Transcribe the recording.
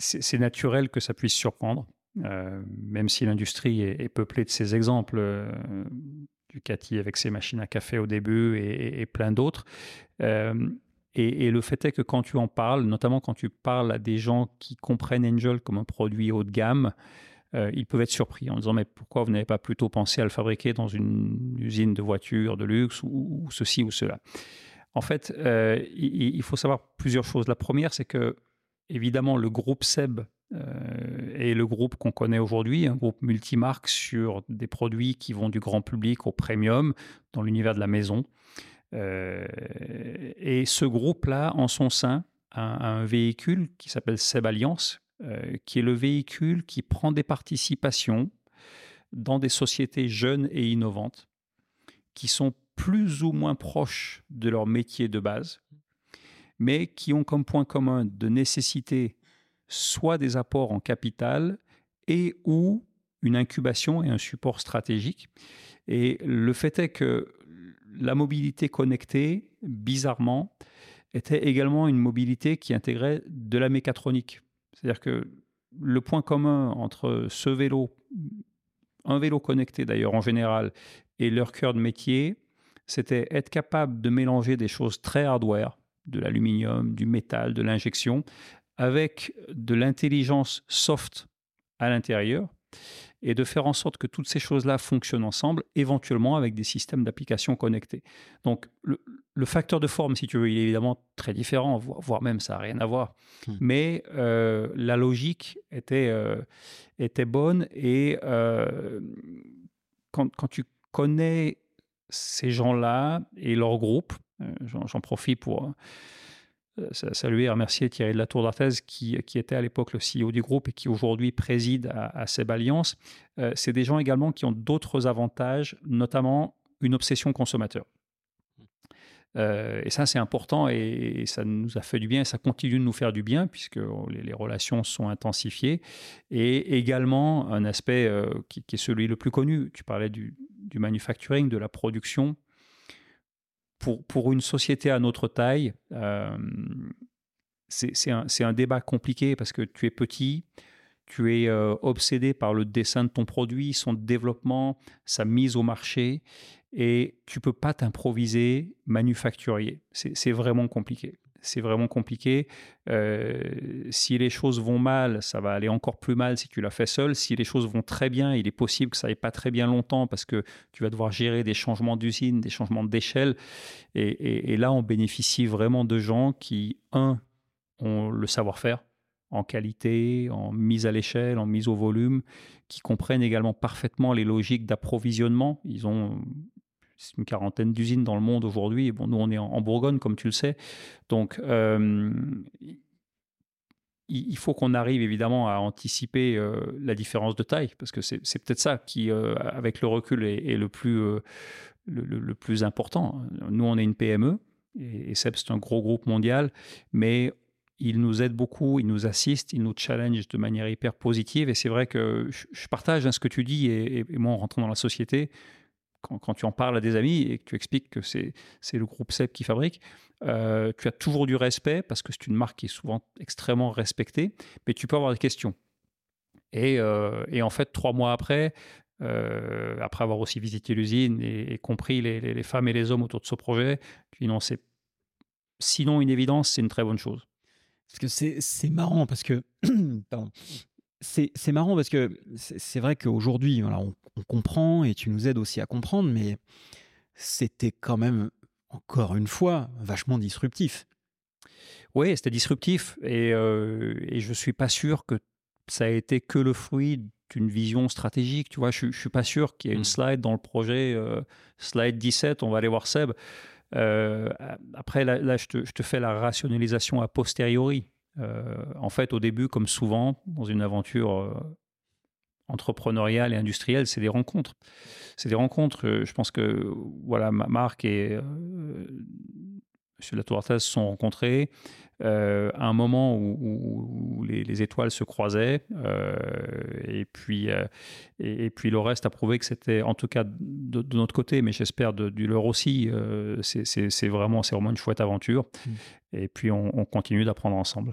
c'est naturel que ça puisse surprendre, même si l'industrie est, peuplée de ces exemples. Ducati avec ses machines à café au début et, plein d'autres. Et, le fait est que quand tu en parles, notamment quand tu parles à des gens qui comprennent Angel comme un produit haut de gamme, euh, ils peuvent être surpris en disant mais pourquoi vous n'avez pas plutôt pensé à le fabriquer dans une usine de voitures de luxe ou, ceci ou cela? En fait, euh, il, faut savoir plusieurs choses. La première, c'est que évidemment le groupe Seb euh, est le groupe qu'on connaît aujourd'hui, un groupe multimarque sur des produits qui vont du grand public au premium dans l'univers de la maison. Euh, et ce groupe-là, en son sein, a, un véhicule qui s'appelle Seb Alliance, euh, qui est le véhicule qui prend des participations dans des sociétés jeunes et innovantes, qui sont plus ou moins proches de leur métier de base, mais qui ont comme point commun de nécessiter soit des apports en capital et ou une incubation et un support stratégique. Et le fait est que la mobilité connectée, bizarrement, était également une mobilité qui intégrait de la mécatronique. C'est-à-dire que le point commun entre ce vélo, un vélo connecté d'ailleurs en général, et leur cœur de métier, c'était être capable de mélanger des choses très hardware, de l'aluminium, du métal, de l'injection, avec de l'intelligence soft à l'intérieur, et de faire en sorte que toutes ces choses-là fonctionnent ensemble, éventuellement avec des systèmes d'application connectés. Donc, le, facteur de forme, si tu veux, il est évidemment très différent, voire même ça n'a rien à voir. Hmm. Mais euh, la logique était, euh, était bonne et euh, quand, quand, tu connais ces gens-là et leur groupe, j'en profite pour euh, saluer et remercier Thierry de la Tour d'Arthez qui, était à l'époque le CEO du groupe et qui aujourd'hui préside à, Seb Alliance. Euh, c'est des gens également qui ont d'autres avantages, notamment une obsession consommateur. Euh, et ça, c'est important et, ça nous a fait du bien et ça continue de nous faire du bien puisque les, relations sont intensifiées. Et également un aspect qui, est celui le plus connu. Tu parlais du manufacturing, de la production pour, pour une société à notre taille, euh, c'est un, débat compliqué parce que tu es petit, tu es euh, obsédé par le dessin de ton produit, son développement, sa mise au marché, et tu peux pas t'improviser manufacturier. C'est vraiment compliqué c'est vraiment compliqué. Euh, si les choses vont mal, ça va aller encore plus mal si tu l'as fait seul. Si les choses vont très bien, il est possible que ça n'aille pas très bien longtemps parce que tu vas devoir gérer des changements d'usine, des changements d'échelle. Et, là, on bénéficie vraiment de gens qui, un, ont le savoir-faire en qualité, en mise à l'échelle, en mise au volume, qui comprennent également parfaitement les logiques d'approvisionnement. Ils ont une quarantaine d'usines dans le monde aujourd'hui. Bon, nous, on est en, Bourgogne, comme tu le sais. Donc, euh, il, faut qu'on arrive évidemment à anticiper euh, la différence de taille, parce que c'est peut-être ça qui, euh, avec le recul, est, le, plus, le, plus important. Nous, on est une PME, et, et c'est un gros groupe mondial, mais il nous aide beaucoup, il nous assiste, il nous challenge de manière hyper positive. Et c'est vrai que je, partage hein, ce que tu dis, et moi, en rentrant dans la société, quand, tu en parles à des amis et que tu expliques que c'est le groupe CEP qui fabrique, euh, tu as toujours du respect parce que c'est une marque qui est souvent extrêmement respectée, mais tu peux avoir des questions. Et, euh, et en fait, trois mois après, euh, après avoir aussi visité l'usine et, compris les, les, femmes et les hommes autour de ce projet, tu dis non, c'est sinon une évidence, c'est une très bonne chose. Parce que c'est marrant, parce que pardon, c'est marrant parce que c'est vrai qu'aujourd'hui, voilà, on, comprend et tu nous aides aussi à comprendre, mais c'était quand même, encore une fois, vachement disruptif. Oui, c'était disruptif et, euh, et je ne suis pas sûr que ça a été que le fruit d'une vision stratégique. Tu vois, je ne suis pas sûr qu'il y ait une mmh. slide dans le projet, euh, slide 17, on va aller voir Seb. Euh, après, là, je, te, je, te, fais la rationalisation a posteriori. Euh, en fait, au début, comme souvent dans une aventure entrepreneuriale et industrielle, c'est des rencontres. C'est des rencontres. Euh, je pense que voilà, Marc et M. Latourtaz se sont rencontrés à un moment où, les, étoiles se croisaient. et, puis, et, puis le reste a prouvé que c'était, en tout cas de, notre côté, mais j'espère du leur aussi, c'est vraiment, vraiment une chouette aventure. Mmh. Et puis on continue d'apprendre ensemble.